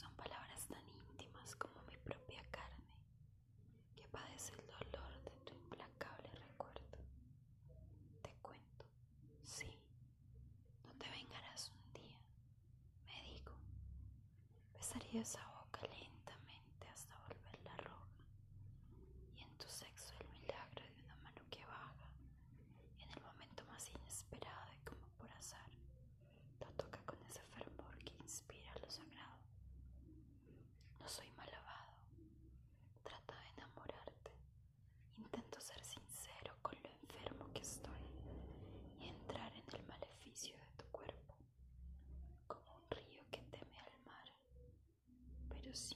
Son palabras tan íntimas como mi propia carne, que padece el dolor de tu implacable recuerdo. Te cuento, sí, no te vengarás un día, me digo, besaría esa così